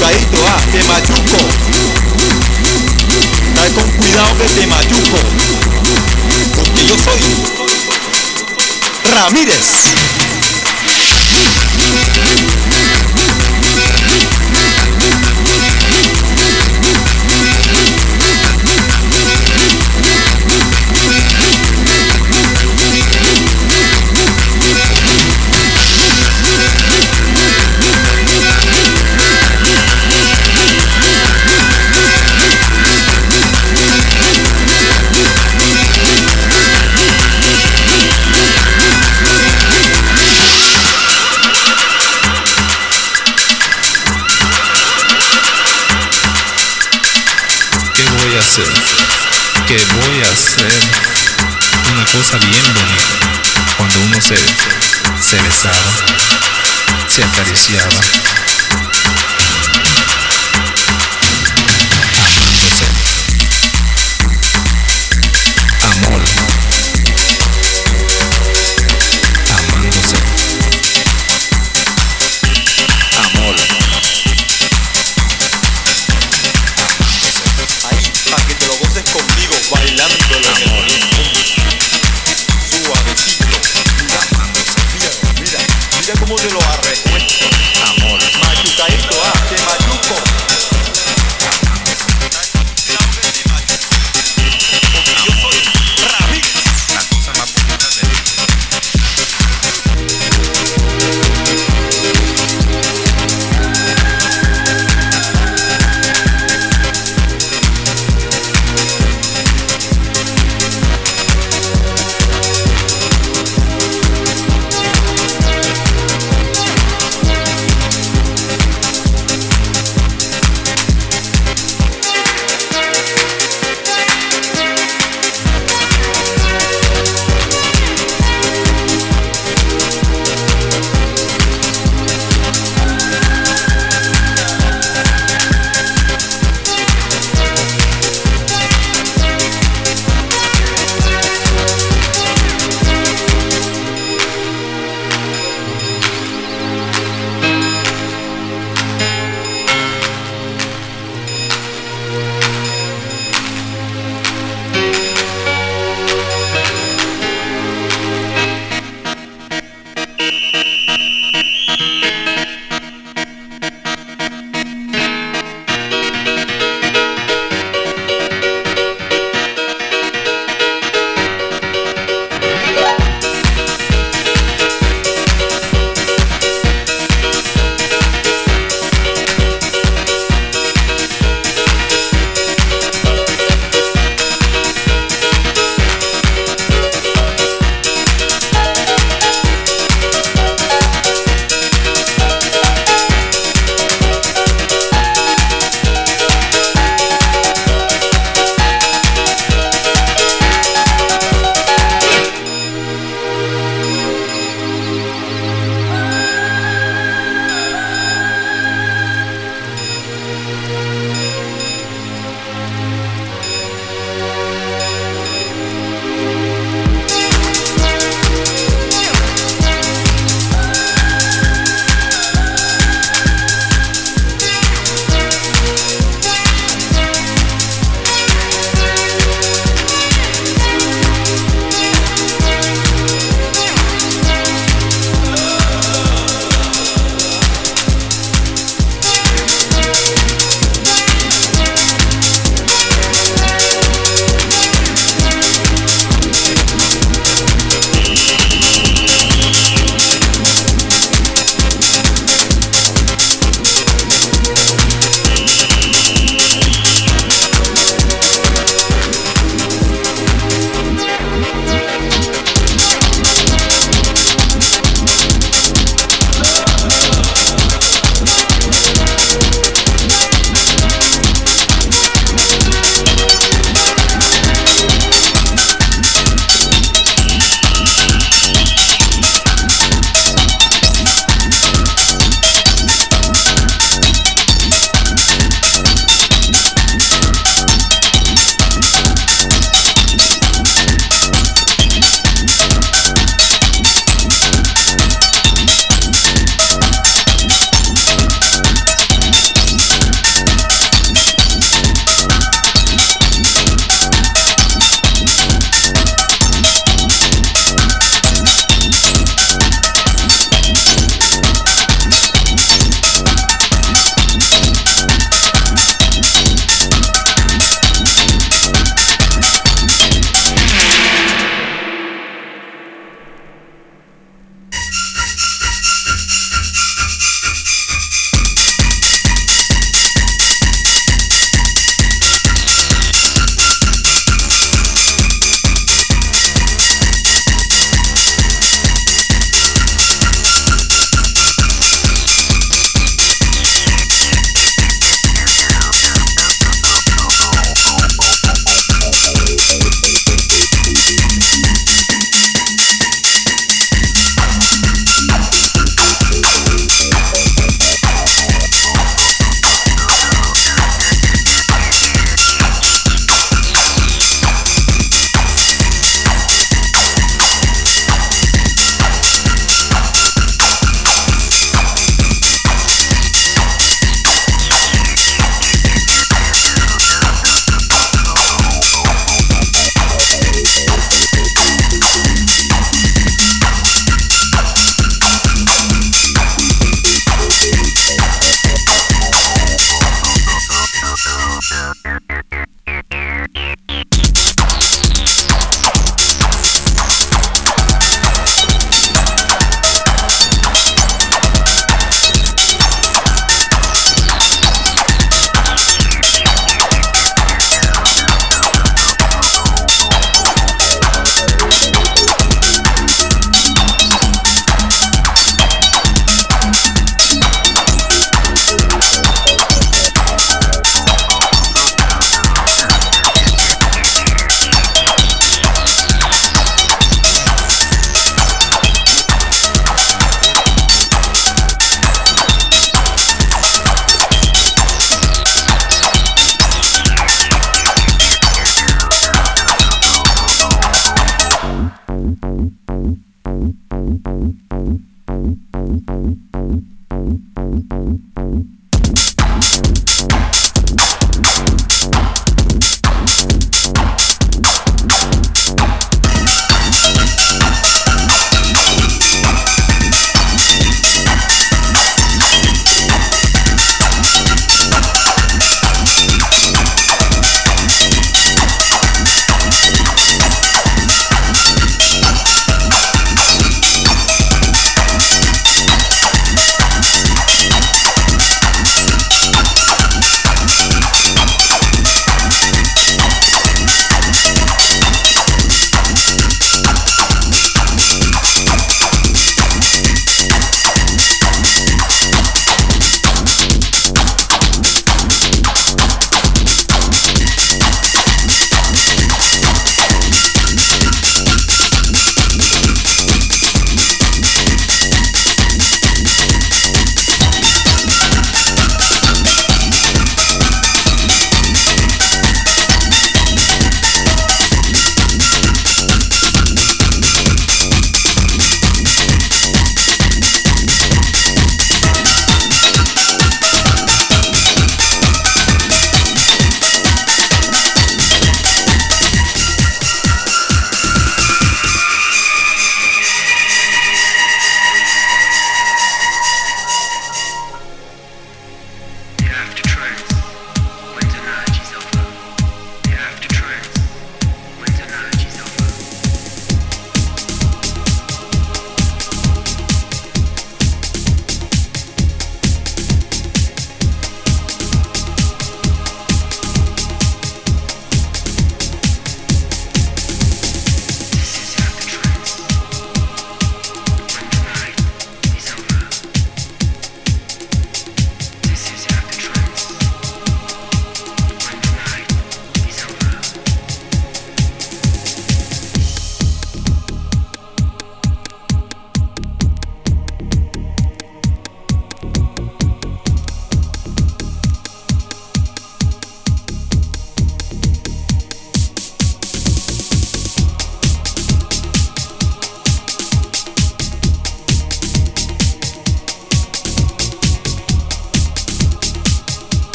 cuidadito, ah, te machuco. Trae con cuidado que te machuco. Porque yo soy Ramírez. voy a hacer una cosa bien bonita. Cuando uno se, se besaba, se acariciaba.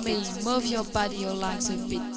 Your dance with me, move your body, your legs a bit.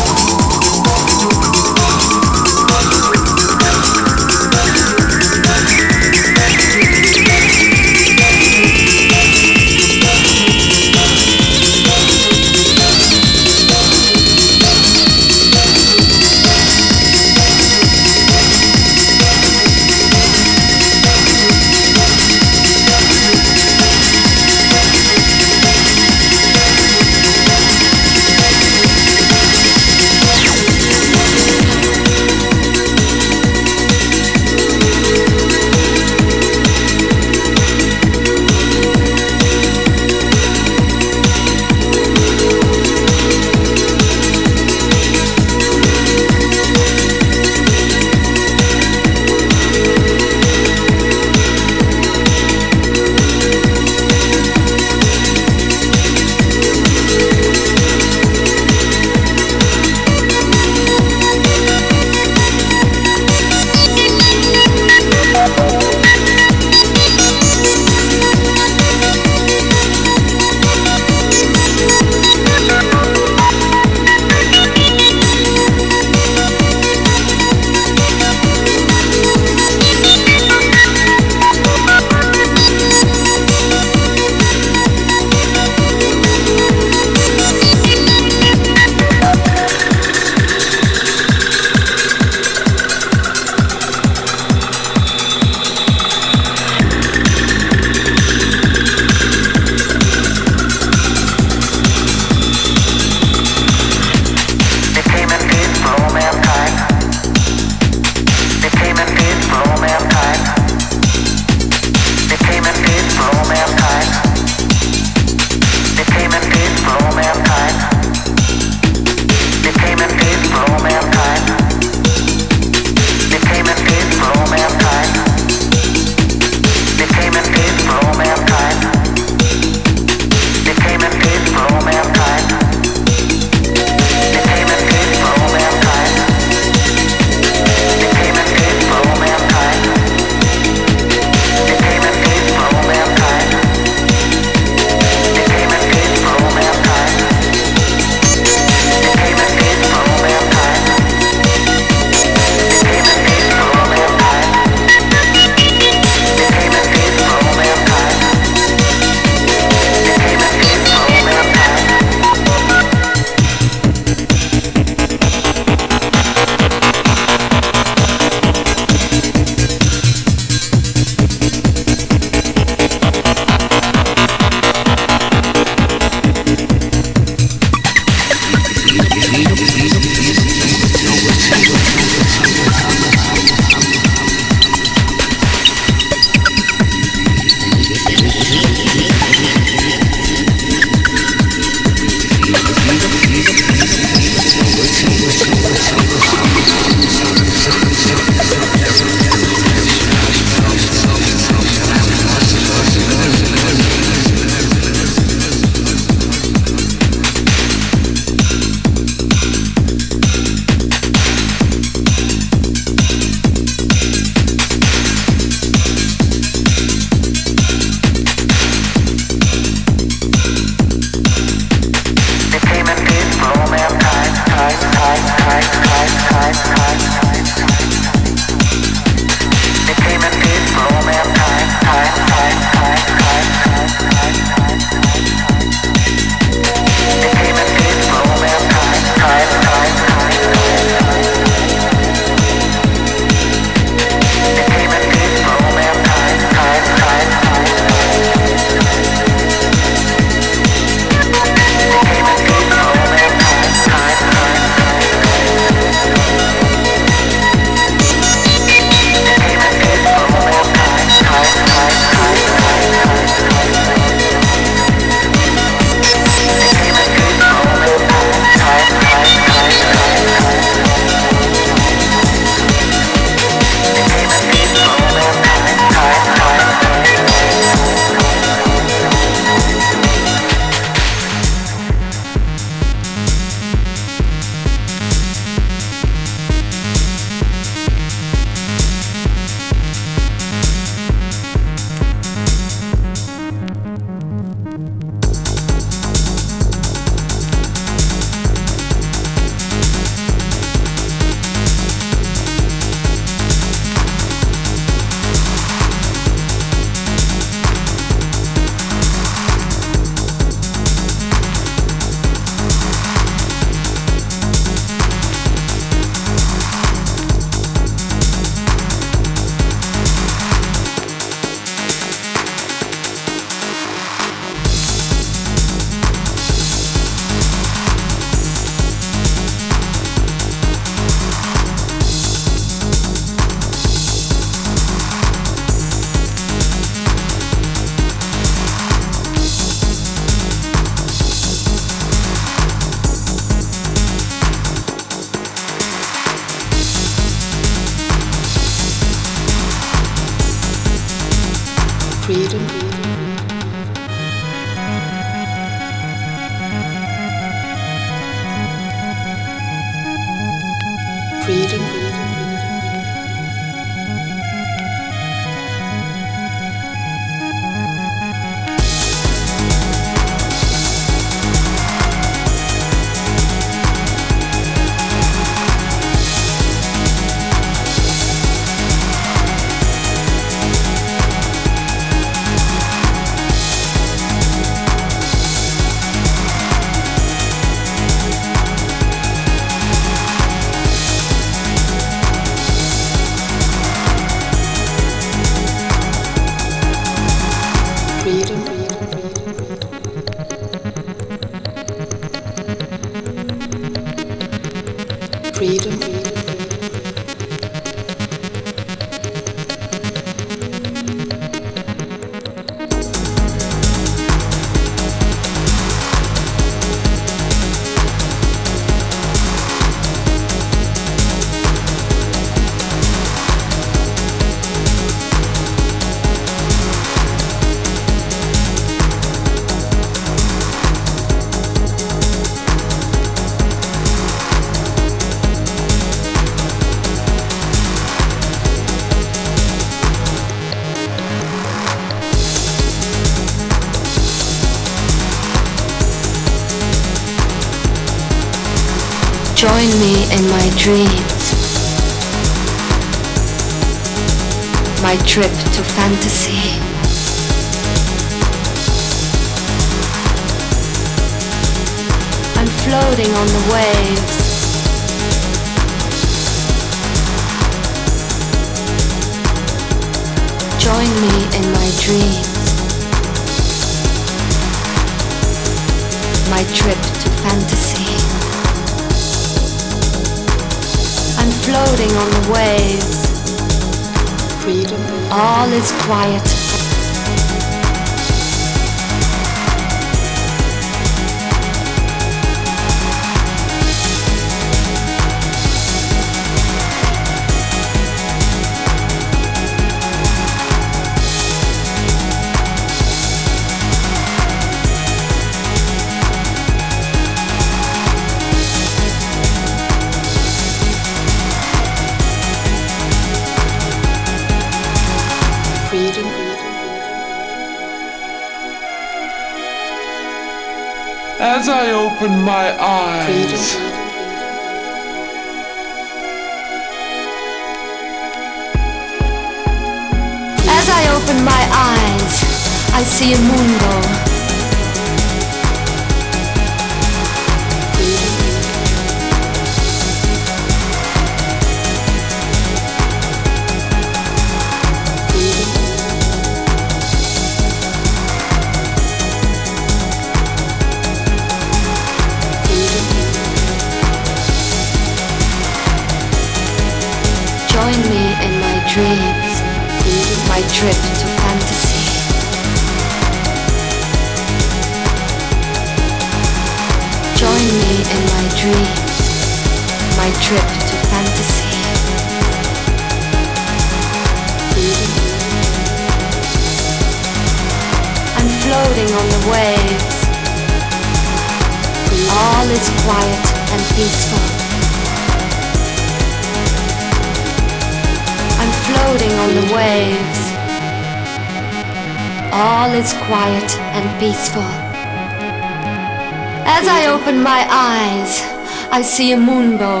See a moonbow.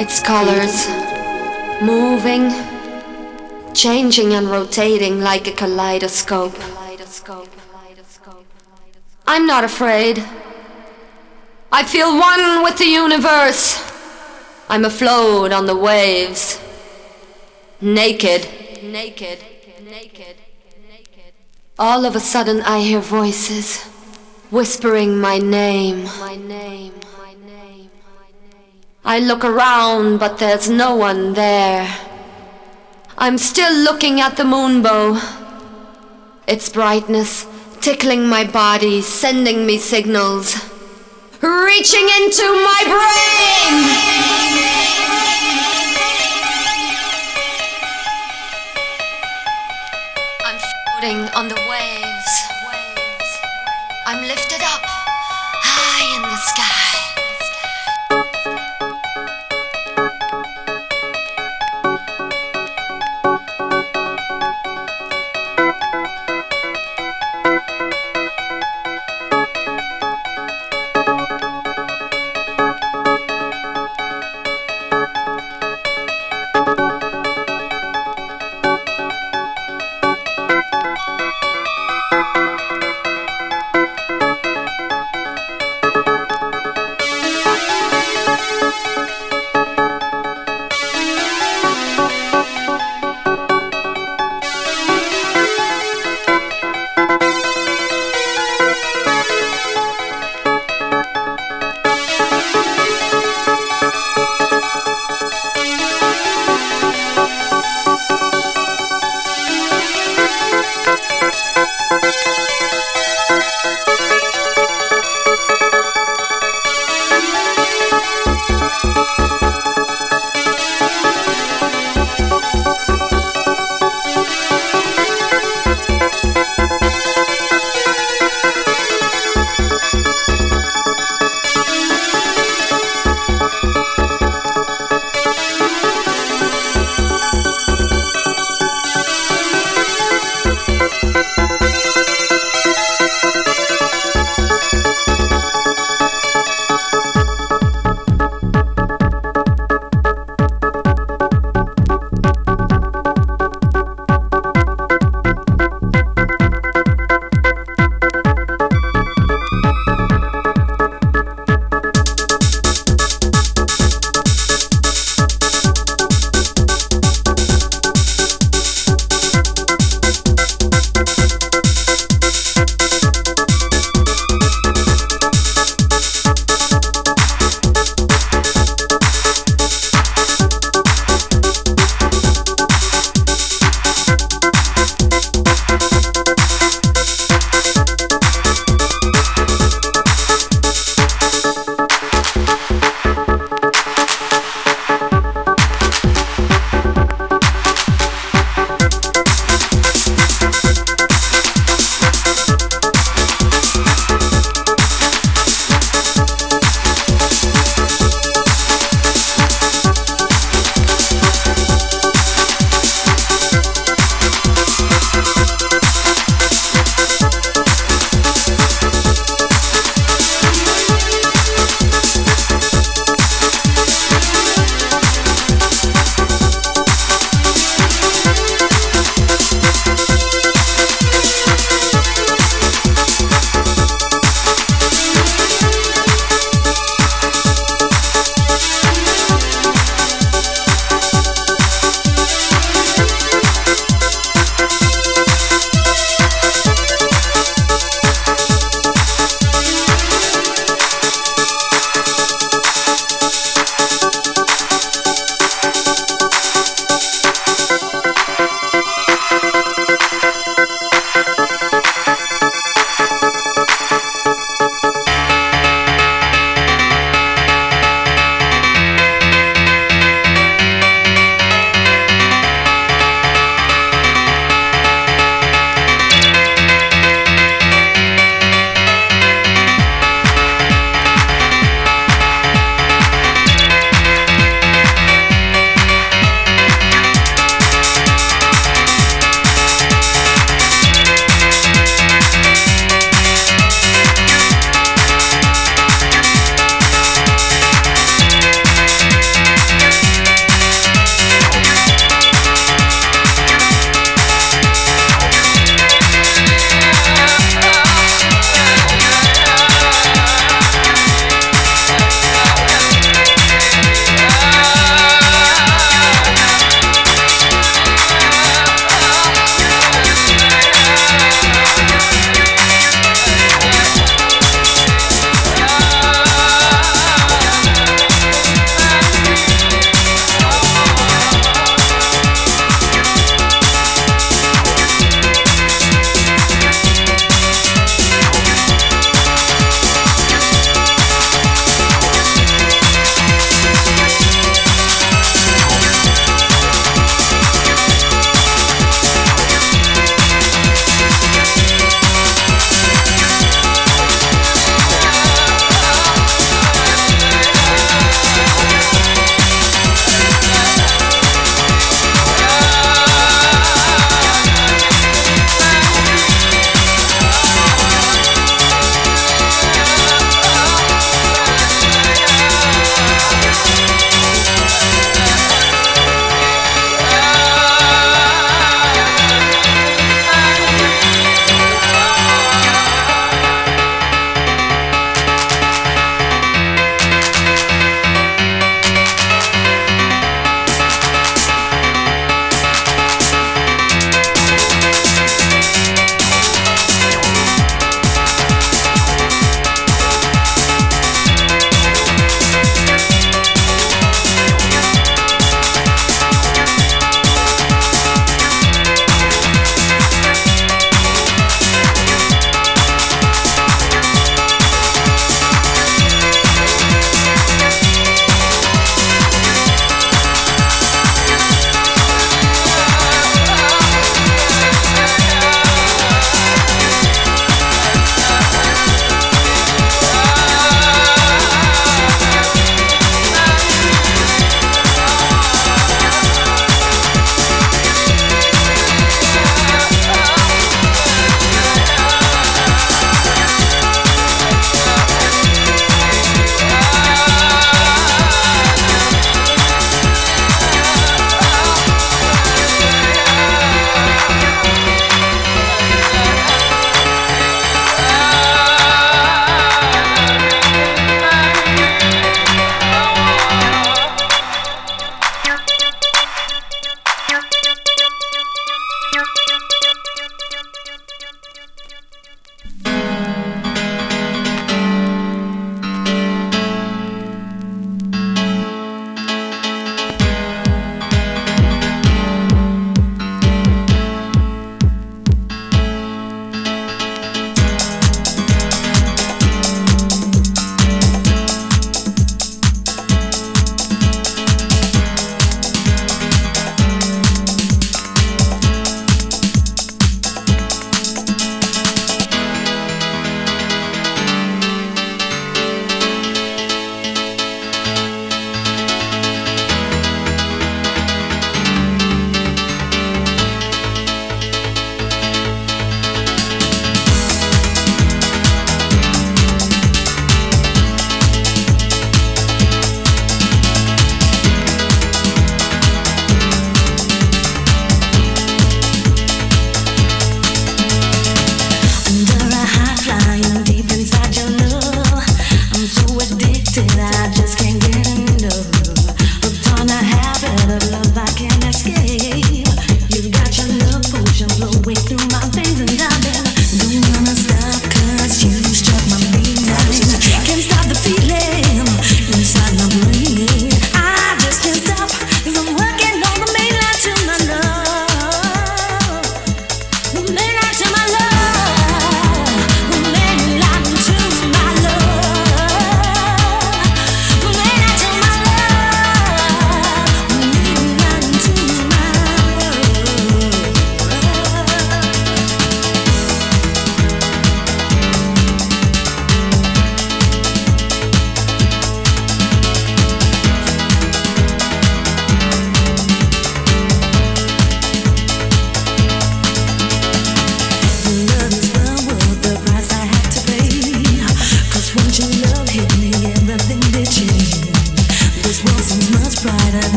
Its colors moving, changing and rotating like a kaleidoscope. I'm not afraid. I feel one with the universe. I'm afloat on the waves. Naked. Naked. Naked. All of a sudden I hear voices whispering my name. My name. I look around, but there's no one there. I'm still looking at the moonbow. Its brightness tickling my body, sending me signals. Reaching into my brain!